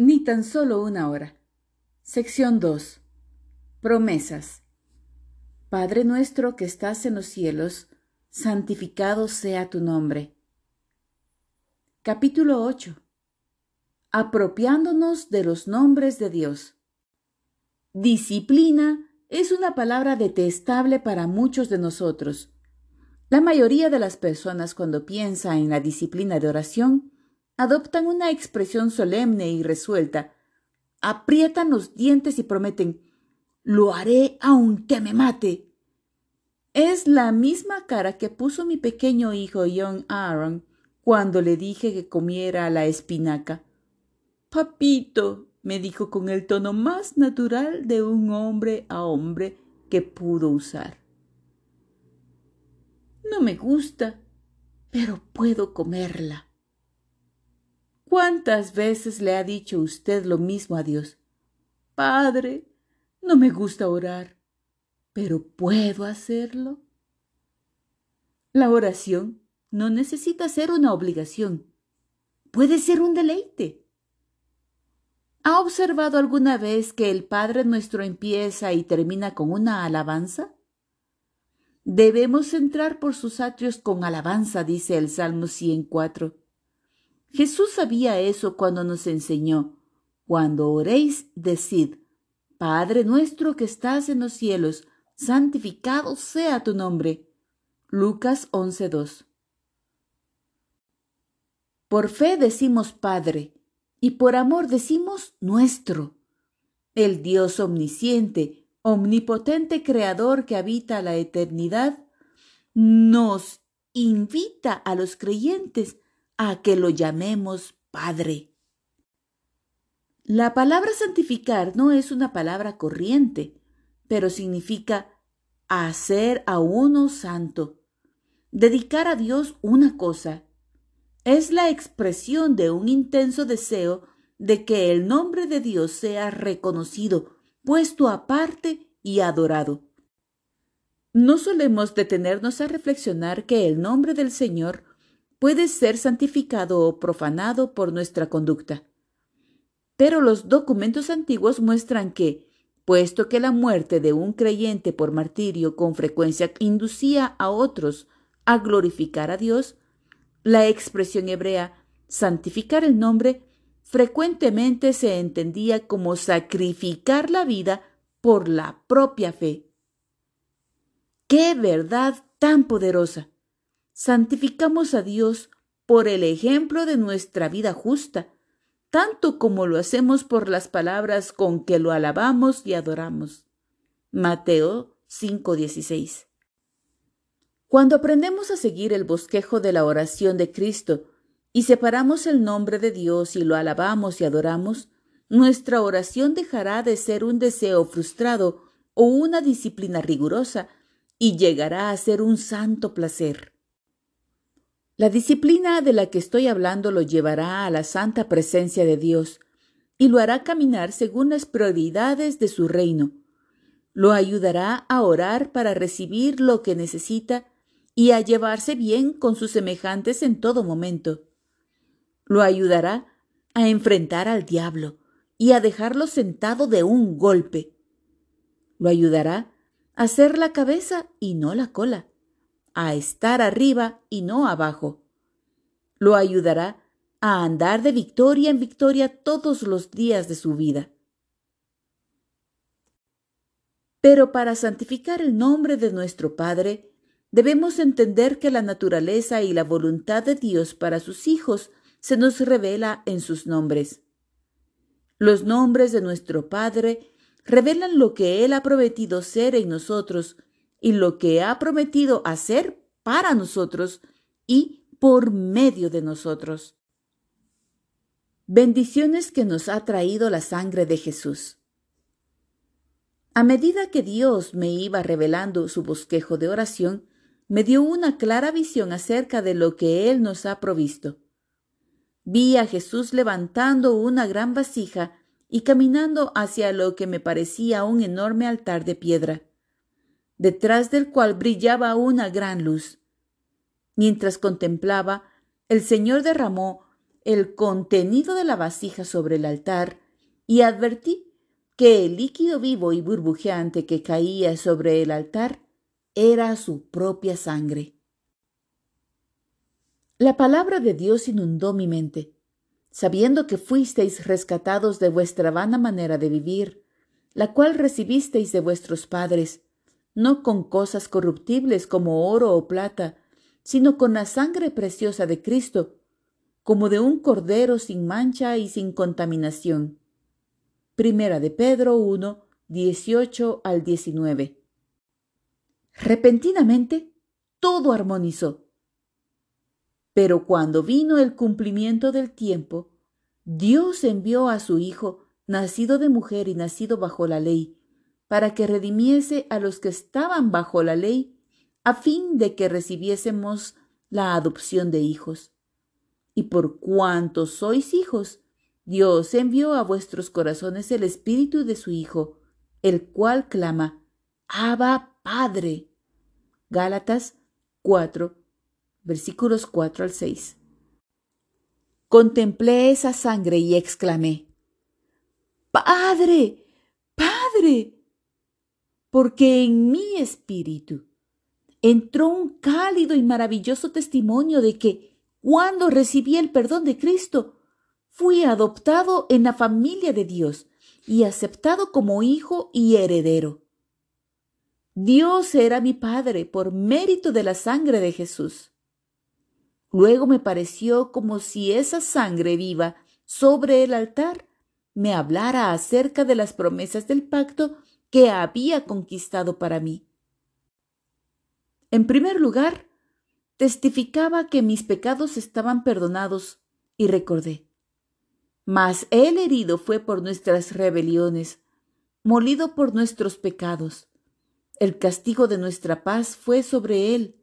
Ni tan solo una hora. Sección 2. Promesas. Padre nuestro que estás en los cielos, santificado sea tu nombre. Capítulo 8. Apropiándonos de los nombres de Dios. Disciplina es una palabra detestable para muchos de nosotros. La mayoría de las personas cuando piensa en la disciplina de oración adoptan una expresión solemne y resuelta, aprietan los dientes y prometen lo haré aunque me mate. Es la misma cara que puso mi pequeño hijo John Aaron cuando le dije que comiera la espinaca. Papito, me dijo con el tono más natural de un hombre a hombre que pudo usar. No me gusta, pero puedo comerla. ¿Cuántas veces le ha dicho usted lo mismo a Dios? Padre, no me gusta orar, pero ¿puedo hacerlo? La oración no necesita ser una obligación. Puede ser un deleite. ¿Ha observado alguna vez que el Padre nuestro empieza y termina con una alabanza? Debemos entrar por sus atrios con alabanza, dice el Salmo 104. Jesús sabía eso cuando nos enseñó, cuando oréis, decid, Padre nuestro que estás en los cielos, santificado sea tu nombre. Lucas 11.2. Por fe decimos Padre, y por amor decimos nuestro. El Dios omnisciente, omnipotente Creador que habita la eternidad, nos invita a los creyentes a que lo llamemos Padre. La palabra santificar no es una palabra corriente, pero significa hacer a uno santo, dedicar a Dios una cosa. Es la expresión de un intenso deseo de que el nombre de Dios sea reconocido, puesto aparte y adorado. No solemos detenernos a reflexionar que el nombre del Señor puede ser santificado o profanado por nuestra conducta. Pero los documentos antiguos muestran que, puesto que la muerte de un creyente por martirio con frecuencia inducía a otros a glorificar a Dios, la expresión hebrea santificar el nombre frecuentemente se entendía como sacrificar la vida por la propia fe. ¡Qué verdad tan poderosa! Santificamos a Dios por el ejemplo de nuestra vida justa, tanto como lo hacemos por las palabras con que lo alabamos y adoramos. Mateo 5:16. Cuando aprendemos a seguir el bosquejo de la oración de Cristo y separamos el nombre de Dios y lo alabamos y adoramos, nuestra oración dejará de ser un deseo frustrado o una disciplina rigurosa y llegará a ser un santo placer. La disciplina de la que estoy hablando lo llevará a la santa presencia de Dios y lo hará caminar según las prioridades de su reino. Lo ayudará a orar para recibir lo que necesita y a llevarse bien con sus semejantes en todo momento. Lo ayudará a enfrentar al diablo y a dejarlo sentado de un golpe. Lo ayudará a ser la cabeza y no la cola a estar arriba y no abajo. Lo ayudará a andar de victoria en victoria todos los días de su vida. Pero para santificar el nombre de nuestro Padre, debemos entender que la naturaleza y la voluntad de Dios para sus hijos se nos revela en sus nombres. Los nombres de nuestro Padre revelan lo que Él ha prometido ser en nosotros y lo que ha prometido hacer para nosotros y por medio de nosotros. Bendiciones que nos ha traído la sangre de Jesús. A medida que Dios me iba revelando su bosquejo de oración, me dio una clara visión acerca de lo que Él nos ha provisto. Vi a Jesús levantando una gran vasija y caminando hacia lo que me parecía un enorme altar de piedra detrás del cual brillaba una gran luz. Mientras contemplaba, el Señor derramó el contenido de la vasija sobre el altar y advertí que el líquido vivo y burbujeante que caía sobre el altar era su propia sangre. La palabra de Dios inundó mi mente, sabiendo que fuisteis rescatados de vuestra vana manera de vivir, la cual recibisteis de vuestros padres, no con cosas corruptibles como oro o plata, sino con la sangre preciosa de Cristo, como de un cordero sin mancha y sin contaminación. Primera de Pedro 1, 18 al 19. Repentinamente, todo armonizó. Pero cuando vino el cumplimiento del tiempo, Dios envió a su Hijo, nacido de mujer y nacido bajo la ley, para que redimiese a los que estaban bajo la ley, a fin de que recibiésemos la adopción de hijos. Y por cuanto sois hijos, Dios envió a vuestros corazones el Espíritu de su Hijo, el cual clama, Abba Padre. Gálatas 4, versículos 4 al 6. Contemplé esa sangre y exclamé, Padre, Padre, porque en mi espíritu entró un cálido y maravilloso testimonio de que cuando recibí el perdón de Cristo, fui adoptado en la familia de Dios y aceptado como hijo y heredero. Dios era mi Padre por mérito de la sangre de Jesús. Luego me pareció como si esa sangre viva sobre el altar me hablara acerca de las promesas del pacto que había conquistado para mí. En primer lugar, testificaba que mis pecados estaban perdonados y recordé. Mas él herido fue por nuestras rebeliones, molido por nuestros pecados. El castigo de nuestra paz fue sobre él,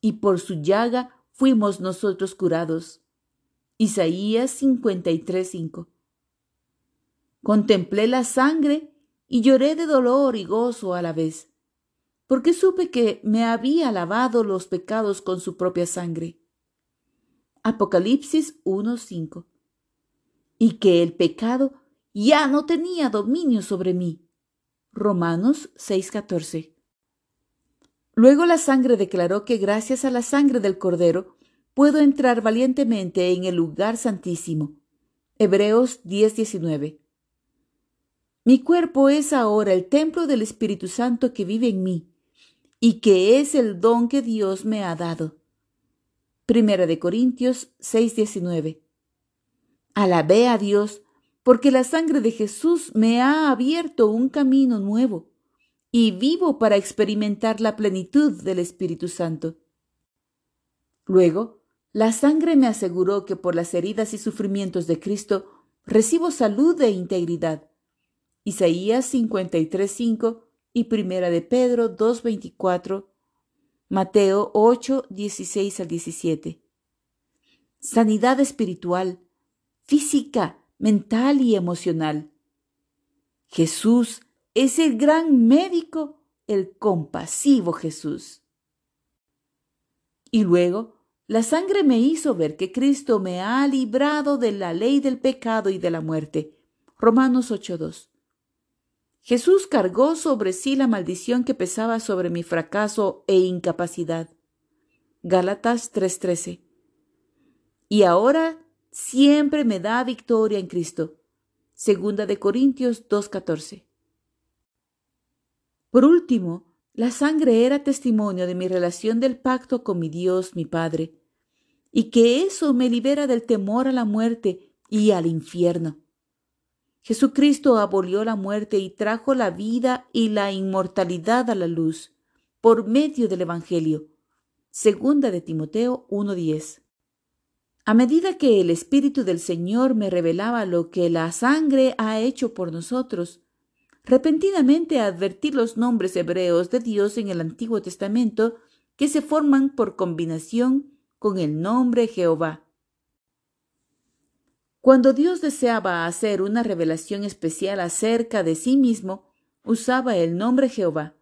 y por su llaga fuimos nosotros curados. Isaías 53:5. Contemplé la sangre y lloré de dolor y gozo a la vez, porque supe que me había lavado los pecados con su propia sangre. Apocalipsis 1:5 y que el pecado ya no tenía dominio sobre mí. Romanos 6:14. Luego la sangre declaró que gracias a la sangre del Cordero puedo entrar valientemente en el lugar santísimo. Hebreos 10:19. Mi cuerpo es ahora el templo del Espíritu Santo que vive en mí y que es el don que Dios me ha dado. Primera de Corintios 6:19. Alabé a Dios porque la sangre de Jesús me ha abierto un camino nuevo y vivo para experimentar la plenitud del Espíritu Santo. Luego, la sangre me aseguró que por las heridas y sufrimientos de Cristo recibo salud e integridad. Isaías 53.5 y Primera de Pedro 2.24, Mateo 8, 16 al 17. Sanidad espiritual, física, mental y emocional. Jesús es el gran médico, el compasivo Jesús. Y luego, la sangre me hizo ver que Cristo me ha librado de la ley del pecado y de la muerte. Romanos 8.2. Jesús cargó sobre sí la maldición que pesaba sobre mi fracaso e incapacidad. Gálatas 3:13. Y ahora siempre me da victoria en Cristo. Segunda de Corintios 2.14. Por último, la sangre era testimonio de mi relación del pacto con mi Dios, mi Padre, y que eso me libera del temor a la muerte y al infierno. Jesucristo abolió la muerte y trajo la vida y la inmortalidad a la luz por medio del Evangelio. Segunda de Timoteo 1.10. A medida que el Espíritu del Señor me revelaba lo que la sangre ha hecho por nosotros, repentinamente advertí los nombres hebreos de Dios en el Antiguo Testamento que se forman por combinación con el nombre Jehová. Cuando Dios deseaba hacer una revelación especial acerca de sí mismo, usaba el nombre Jehová.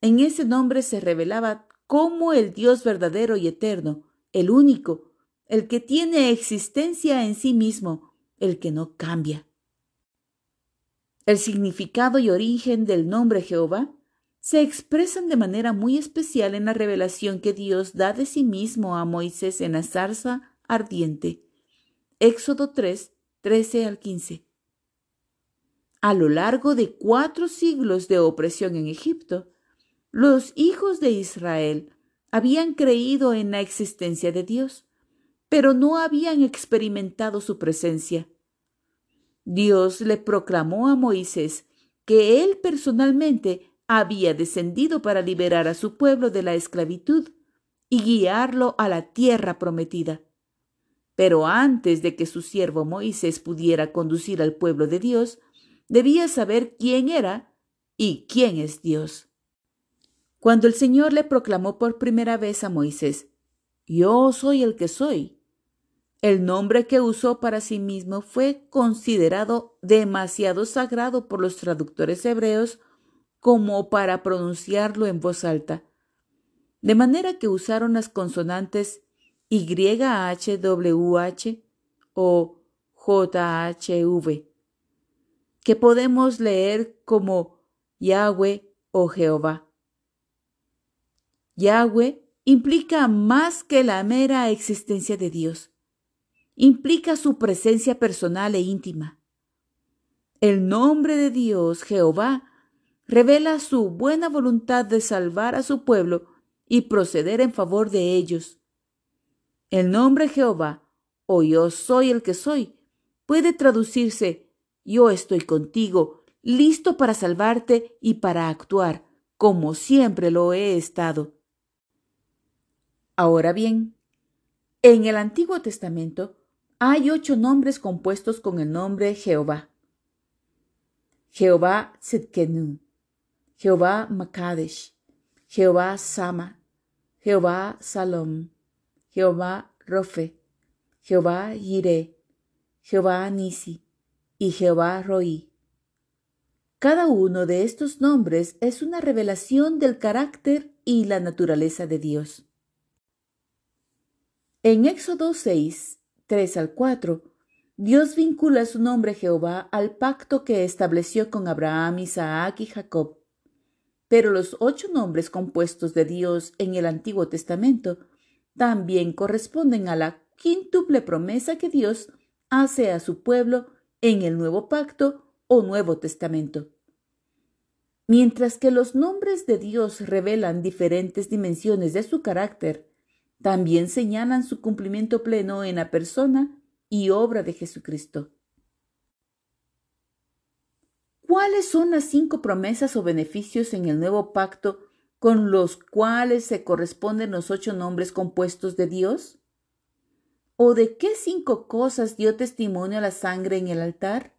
En ese nombre se revelaba como el Dios verdadero y eterno, el único, el que tiene existencia en sí mismo, el que no cambia. El significado y origen del nombre Jehová se expresan de manera muy especial en la revelación que Dios da de sí mismo a Moisés en la zarza ardiente. Éxodo 3, 13 al 15. A lo largo de cuatro siglos de opresión en Egipto, los hijos de Israel habían creído en la existencia de Dios, pero no habían experimentado su presencia. Dios le proclamó a Moisés que él personalmente había descendido para liberar a su pueblo de la esclavitud y guiarlo a la tierra prometida. Pero antes de que su siervo Moisés pudiera conducir al pueblo de Dios, debía saber quién era y quién es Dios. Cuando el Señor le proclamó por primera vez a Moisés, Yo soy el que soy, el nombre que usó para sí mismo fue considerado demasiado sagrado por los traductores hebreos como para pronunciarlo en voz alta, de manera que usaron las consonantes YHWH o JHV, que podemos leer como Yahweh o Jehová. Yahweh implica más que la mera existencia de Dios. Implica su presencia personal e íntima. El nombre de Dios, Jehová, revela su buena voluntad de salvar a su pueblo y proceder en favor de ellos. El nombre Jehová, o yo soy el que soy, puede traducirse yo estoy contigo, listo para salvarte y para actuar, como siempre lo he estado. Ahora bien, en el Antiguo Testamento hay ocho nombres compuestos con el nombre Jehová. Jehová Jehová Makadesh, Jehová Sama, Jehová Salom, Jehová Rofe, Jehová Yire, Jehová Nisi y Jehová Roí. Cada uno de estos nombres es una revelación del carácter y la naturaleza de Dios. En Éxodo 6, 3 al 4, Dios vincula su nombre Jehová al pacto que estableció con Abraham, Isaac y Jacob. Pero los ocho nombres compuestos de Dios en el Antiguo Testamento también corresponden a la quíntuple promesa que Dios hace a su pueblo en el Nuevo Pacto o Nuevo Testamento. Mientras que los nombres de Dios revelan diferentes dimensiones de su carácter, también señalan su cumplimiento pleno en la persona y obra de Jesucristo. ¿Cuáles son las cinco promesas o beneficios en el nuevo pacto con los cuales se corresponden los ocho nombres compuestos de Dios? ¿O de qué cinco cosas dio testimonio la sangre en el altar?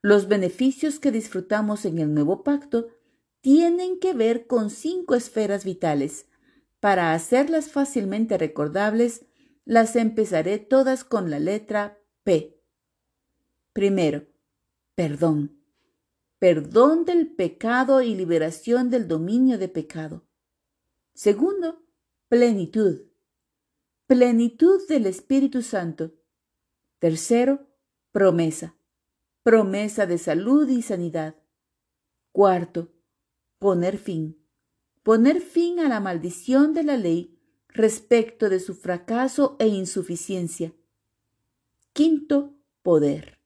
Los beneficios que disfrutamos en el nuevo pacto tienen que ver con cinco esferas vitales, para hacerlas fácilmente recordables, las empezaré todas con la letra P. Primero, perdón. Perdón del pecado y liberación del dominio de pecado. Segundo, plenitud. Plenitud del Espíritu Santo. Tercero, promesa. Promesa de salud y sanidad. Cuarto, poner fin poner fin a la maldición de la ley respecto de su fracaso e insuficiencia. Quinto, poder.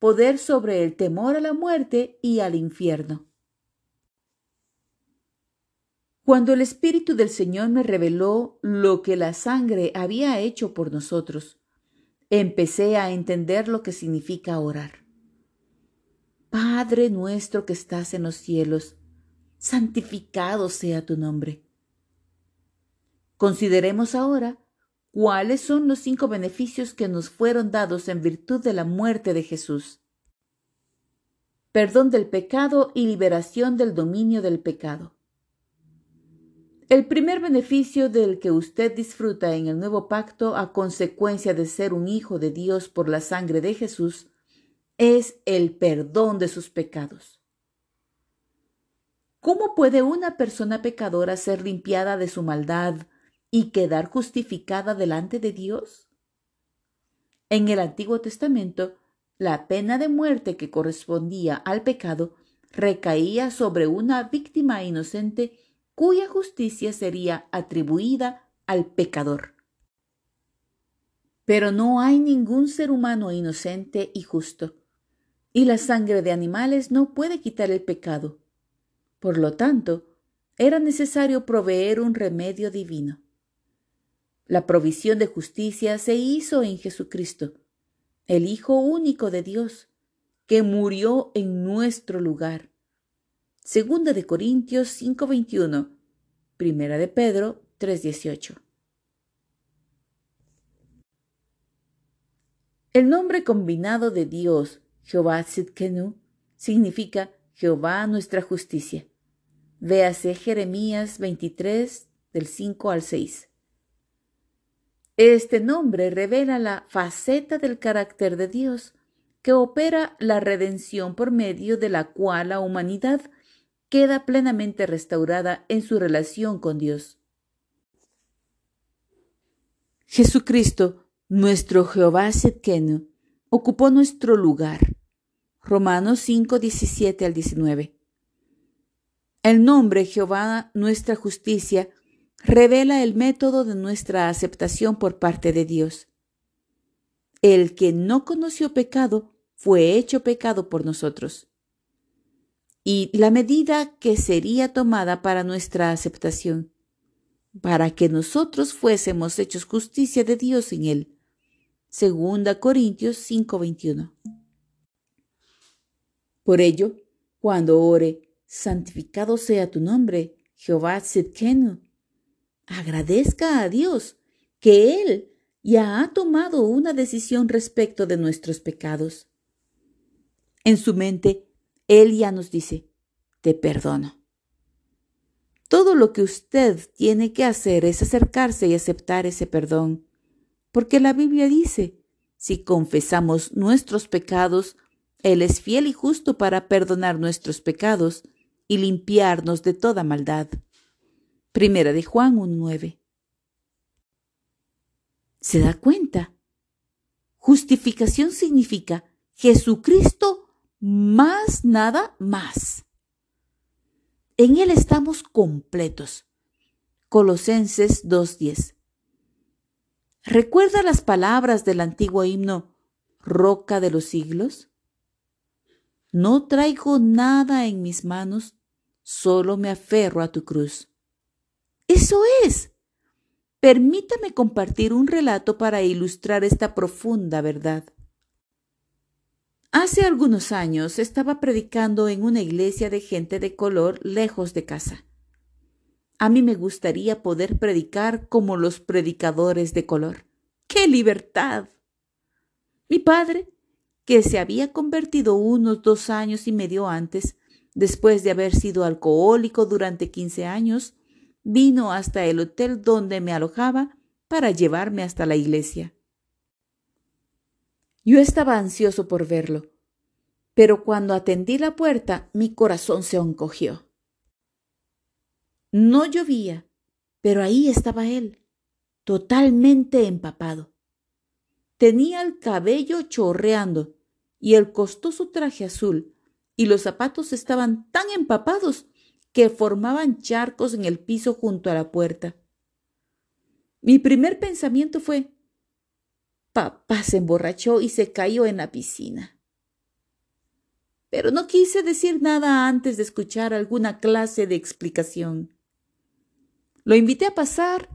Poder sobre el temor a la muerte y al infierno. Cuando el Espíritu del Señor me reveló lo que la sangre había hecho por nosotros, empecé a entender lo que significa orar. Padre nuestro que estás en los cielos, santificado sea tu nombre. Consideremos ahora cuáles son los cinco beneficios que nos fueron dados en virtud de la muerte de Jesús. Perdón del pecado y liberación del dominio del pecado. El primer beneficio del que usted disfruta en el nuevo pacto a consecuencia de ser un hijo de Dios por la sangre de Jesús es el perdón de sus pecados. ¿Cómo puede una persona pecadora ser limpiada de su maldad, y quedar justificada delante de Dios? En el Antiguo Testamento, la pena de muerte que correspondía al pecado recaía sobre una víctima inocente cuya justicia sería atribuida al pecador. Pero no hay ningún ser humano inocente y justo, y la sangre de animales no puede quitar el pecado. Por lo tanto, era necesario proveer un remedio divino. La provisión de justicia se hizo en Jesucristo, el Hijo único de Dios, que murió en nuestro lugar. Segunda de Corintios 5:21, Primera de Pedro 3:18. El nombre combinado de Dios, Jehová Tzidkenu, significa Jehová nuestra justicia. Véase Jeremías 23 del 5 al 6. Este nombre revela la faceta del carácter de Dios, que opera la redención por medio de la cual la humanidad queda plenamente restaurada en su relación con Dios. Jesucristo, nuestro Jehová Setkenu, ocupó nuestro lugar. Romanos 5, 17 al 19. El nombre Jehová, nuestra justicia, revela el método de nuestra aceptación por parte de Dios. El que no conoció pecado fue hecho pecado por nosotros y la medida que sería tomada para nuestra aceptación, para que nosotros fuésemos hechos justicia de Dios en él. Segunda Corintios 5:21. Por ello, cuando ore, santificado sea tu nombre, Jehová Tzidkenu, agradezca a Dios que Él ya ha tomado una decisión respecto de nuestros pecados. En su mente, él ya nos dice, te perdono. Todo lo que usted tiene que hacer es acercarse y aceptar ese perdón, porque la Biblia dice, si confesamos nuestros pecados, Él es fiel y justo para perdonar nuestros pecados y limpiarnos de toda maldad. Primera de Juan 1.9. ¿Se da cuenta? Justificación significa Jesucristo más nada más. En Él estamos completos. Colosenses 2.10. ¿Recuerda las palabras del antiguo himno Roca de los siglos? No traigo nada en mis manos, solo me aferro a tu cruz. Eso es. Permítame compartir un relato para ilustrar esta profunda verdad. Hace algunos años estaba predicando en una iglesia de gente de color lejos de casa. A mí me gustaría poder predicar como los predicadores de color. ¡Qué libertad! Mi padre, que se había convertido unos dos años y medio antes, después de haber sido alcohólico durante quince años, vino hasta el hotel donde me alojaba para llevarme hasta la iglesia. Yo estaba ansioso por verlo, pero cuando atendí la puerta mi corazón se encogió. No llovía, pero ahí estaba él, totalmente empapado. Tenía el cabello chorreando y el costoso traje azul, y los zapatos estaban tan empapados que formaban charcos en el piso junto a la puerta. Mi primer pensamiento fue Papá se emborrachó y se cayó en la piscina. Pero no quise decir nada antes de escuchar alguna clase de explicación. Lo invité a pasar,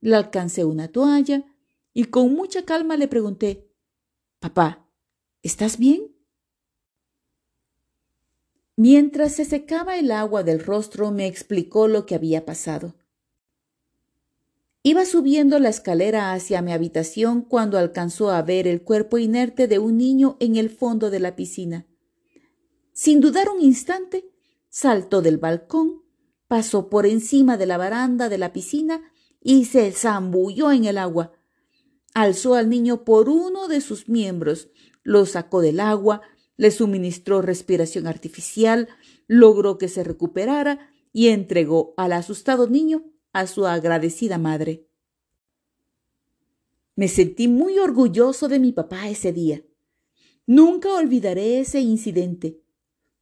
le alcancé una toalla y con mucha calma le pregunté, Papá, ¿estás bien? Mientras se secaba el agua del rostro me explicó lo que había pasado. Iba subiendo la escalera hacia mi habitación cuando alcanzó a ver el cuerpo inerte de un niño en el fondo de la piscina. Sin dudar un instante, saltó del balcón, pasó por encima de la baranda de la piscina y se zambulló en el agua. Alzó al niño por uno de sus miembros, lo sacó del agua, le suministró respiración artificial, logró que se recuperara y entregó al asustado niño a su agradecida madre. Me sentí muy orgulloso de mi papá ese día. Nunca olvidaré ese incidente,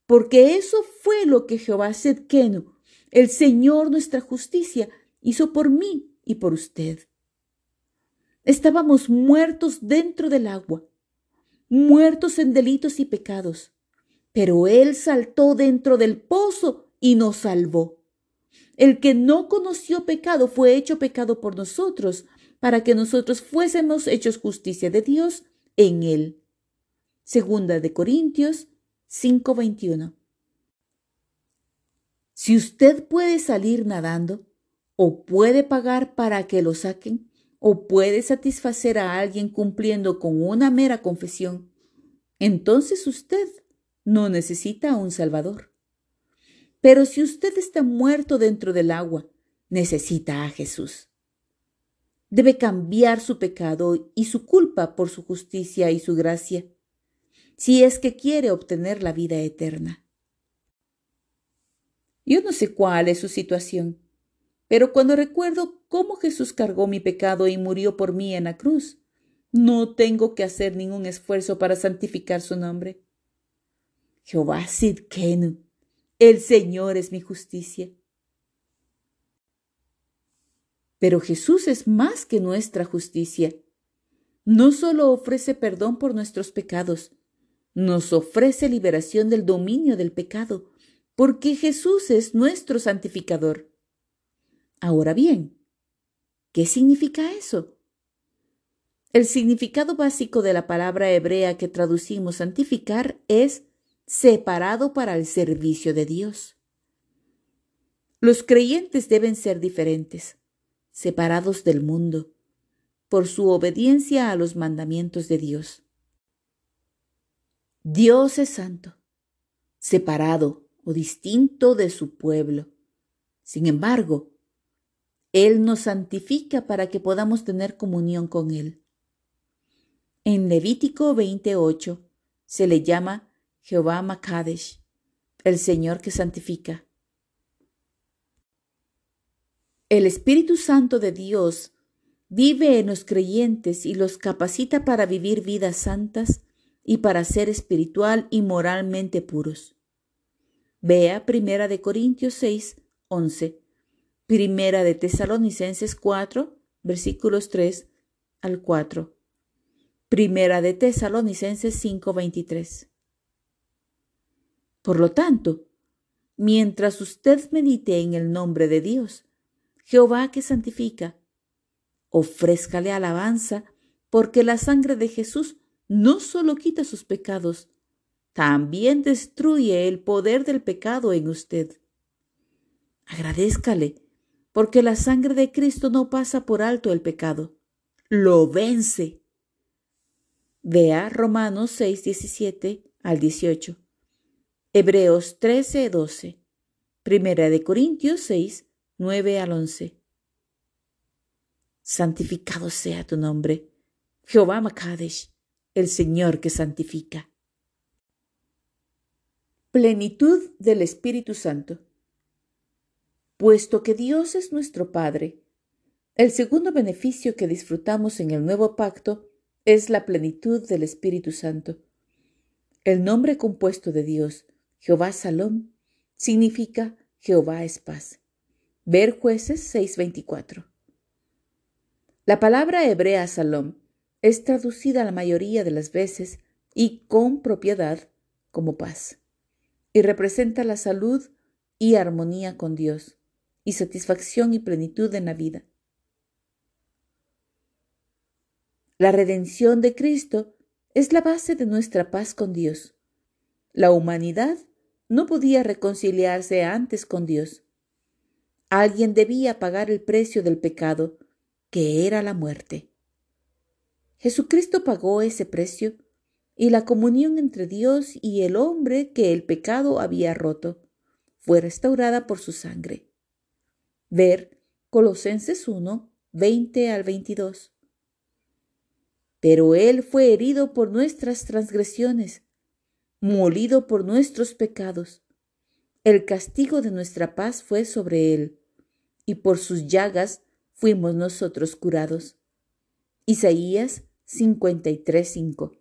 porque eso fue lo que Jehová Sedkenu, el Señor nuestra justicia, hizo por mí y por usted. Estábamos muertos dentro del agua, muertos en delitos y pecados, pero Él saltó dentro del pozo y nos salvó. El que no conoció pecado fue hecho pecado por nosotros, para que nosotros fuésemos hechos justicia de Dios en Él. Segunda de Corintios 5:21. Si usted puede salir nadando, o puede pagar para que lo saquen, o puede satisfacer a alguien cumpliendo con una mera confesión, entonces usted no necesita a un Salvador. Pero si usted está muerto dentro del agua, necesita a Jesús. Debe cambiar su pecado y su culpa por su justicia y su gracia, si es que quiere obtener la vida eterna. Yo no sé cuál es su situación, pero cuando recuerdo cómo Jesús cargó mi pecado y murió por mí en la cruz, no tengo que hacer ningún esfuerzo para santificar su nombre. Jehová Sidkenu, el Señor es mi justicia. Pero Jesús es más que nuestra justicia. No solo ofrece perdón por nuestros pecados, nos ofrece liberación del dominio del pecado, porque Jesús es nuestro santificador. Ahora bien, ¿qué significa eso? El significado básico de la palabra hebrea que traducimos santificar es separado para el servicio de Dios. Los creyentes deben ser diferentes separados del mundo, por su obediencia a los mandamientos de Dios. Dios es santo, separado o distinto de su pueblo. Sin embargo, Él nos santifica para que podamos tener comunión con Él. En Levítico 28 se le llama Jehová Makadesh, el Señor que santifica. El Espíritu Santo de Dios vive en los creyentes y los capacita para vivir vidas santas y para ser espiritual y moralmente puros. Vea Primera de Corintios 6, 11, Primera de Tesalonicenses 4, versículos 3 al 4, Primera de Tesalonicenses 5, 23. Por lo tanto, mientras usted medite en el nombre de Dios, Jehová que santifica. Ofrézcale alabanza, porque la sangre de Jesús no solo quita sus pecados, también destruye el poder del pecado en usted. Agradézcale, porque la sangre de Cristo no pasa por alto el pecado, lo vence. Vea Romanos 6, 17 al 18, Hebreos 13, 12, Primera de Corintios 6, 9 al 11. Santificado sea tu nombre, Jehová Makadesh, el Señor que santifica. Plenitud del Espíritu Santo. Puesto que Dios es nuestro Padre, el segundo beneficio que disfrutamos en el nuevo pacto es la plenitud del Espíritu Santo. El nombre compuesto de Dios, Jehová Salom, significa Jehová es paz. Ver jueces 6:24. La palabra hebrea salom es traducida la mayoría de las veces y con propiedad como paz, y representa la salud y armonía con Dios, y satisfacción y plenitud en la vida. La redención de Cristo es la base de nuestra paz con Dios. La humanidad no podía reconciliarse antes con Dios Alguien debía pagar el precio del pecado, que era la muerte. Jesucristo pagó ese precio y la comunión entre Dios y el hombre que el pecado había roto fue restaurada por su sangre. Ver Colosenses 1, 20 al 22. Pero Él fue herido por nuestras transgresiones, molido por nuestros pecados. El castigo de nuestra paz fue sobre Él y por sus llagas fuimos nosotros curados. Isaías 53:5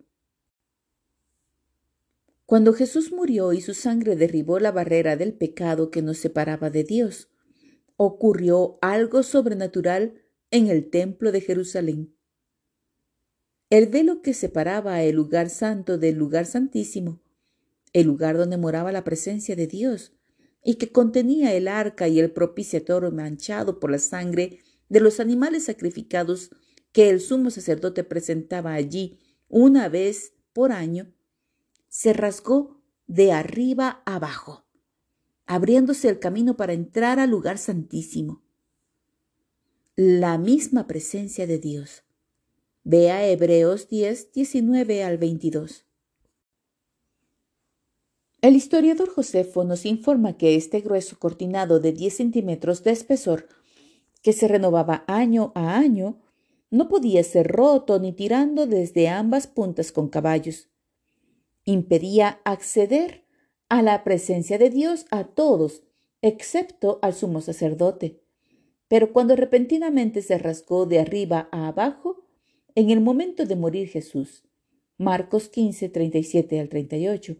Cuando Jesús murió y su sangre derribó la barrera del pecado que nos separaba de Dios, ocurrió algo sobrenatural en el templo de Jerusalén. El velo que separaba el lugar santo del lugar santísimo, el lugar donde moraba la presencia de Dios, y que contenía el arca y el propiciatorio manchado por la sangre de los animales sacrificados que el sumo sacerdote presentaba allí una vez por año, se rasgó de arriba abajo abriéndose el camino para entrar al lugar santísimo. La misma presencia de Dios. Vea Hebreos 10, 19 al 22. El historiador Josefo nos informa que este grueso cortinado de 10 centímetros de espesor, que se renovaba año a año, no podía ser roto ni tirando desde ambas puntas con caballos. Impedía acceder a la presencia de Dios a todos, excepto al sumo sacerdote. Pero cuando repentinamente se rasgó de arriba a abajo, en el momento de morir Jesús, Marcos 15, 37 al 38,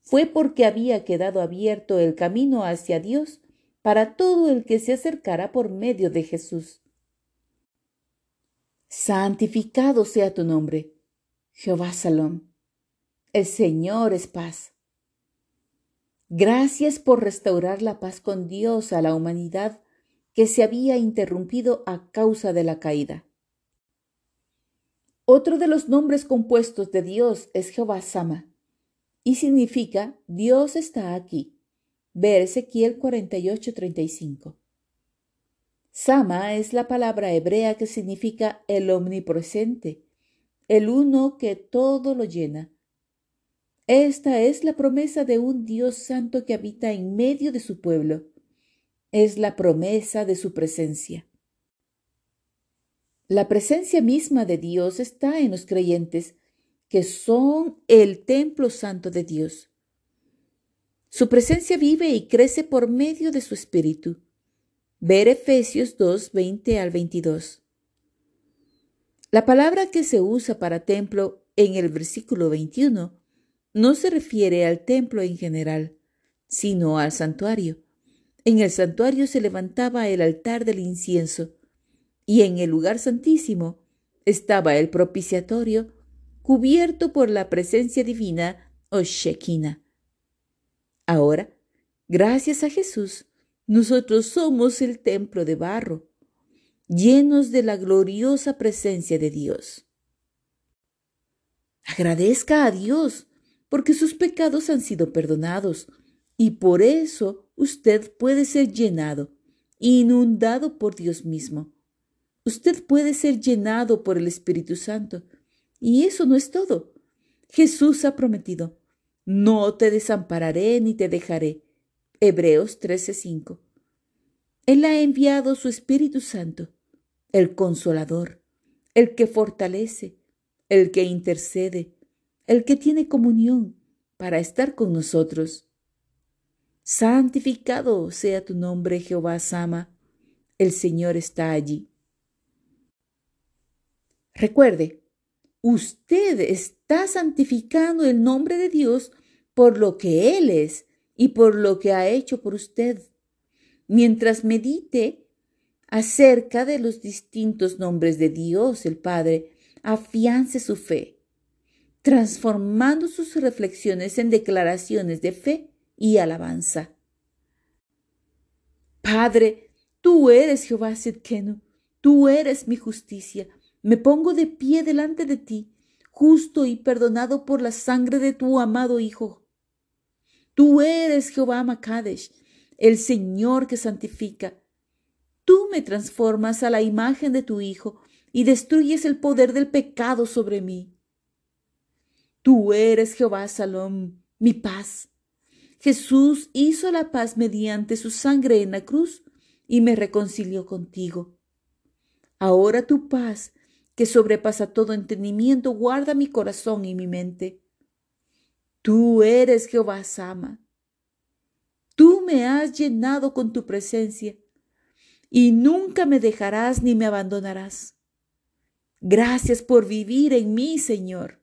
fue porque había quedado abierto el camino hacia Dios para todo el que se acercara por medio de Jesús. Santificado sea tu nombre, Jehová Salom. El Señor es paz. Gracias por restaurar la paz con Dios a la humanidad que se había interrumpido a causa de la caída. Otro de los nombres compuestos de Dios es Jehová Sama y significa Dios está aquí. Ver Ezequiel 48:35. Sama es la palabra hebrea que significa el omnipresente, el uno que todo lo llena. Esta es la promesa de un Dios santo que habita en medio de su pueblo. Es la promesa de su presencia. La presencia misma de Dios está en los creyentes, que son el templo santo de Dios. Su presencia vive y crece por medio de su espíritu. Ver Efesios 2, 20 al 22. La palabra que se usa para templo en el versículo 21 no se refiere al templo en general, sino al santuario. En el santuario se levantaba el altar del incienso, y en el lugar santísimo estaba el propiciatorio cubierto por la presencia divina o Shekinah. Ahora, gracias a Jesús, nosotros somos el templo de barro, llenos de la gloriosa presencia de Dios. Agradezca a Dios porque sus pecados han sido perdonados, y por eso usted puede ser llenado, inundado por Dios mismo. Usted puede ser llenado por el Espíritu Santo. Y eso no es todo. Jesús ha prometido, no te desampararé ni te dejaré. Hebreos 13:5. Él ha enviado su Espíritu Santo, el consolador, el que fortalece, el que intercede, el que tiene comunión para estar con nosotros. Santificado sea tu nombre, Jehová Sama. El Señor está allí. Recuerde, usted está santificando el nombre de Dios por lo que Él es y por lo que ha hecho por usted. Mientras medite acerca de los distintos nombres de Dios el Padre, afiance su fe transformando sus reflexiones en declaraciones de fe y alabanza. Padre, tú eres Jehová Sidkenu, tú eres mi justicia. Me pongo de pie delante de ti, justo y perdonado por la sangre de tu amado Hijo. Tú eres Jehová Makadesh, el Señor que santifica. Tú me transformas a la imagen de tu Hijo y destruyes el poder del pecado sobre mí. Tú eres Jehová Salom, mi paz. Jesús hizo la paz mediante su sangre en la cruz y me reconcilió contigo. Ahora tu paz, que sobrepasa todo entendimiento, guarda mi corazón y mi mente. Tú eres Jehová Sama. Tú me has llenado con tu presencia y nunca me dejarás ni me abandonarás. Gracias por vivir en mí, Señor.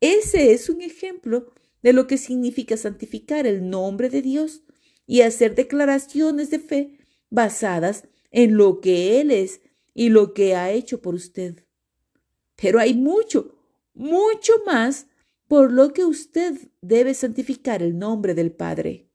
Ese es un ejemplo de lo que significa santificar el nombre de Dios y hacer declaraciones de fe basadas en lo que Él es y lo que ha hecho por usted. Pero hay mucho, mucho más por lo que usted debe santificar el nombre del Padre.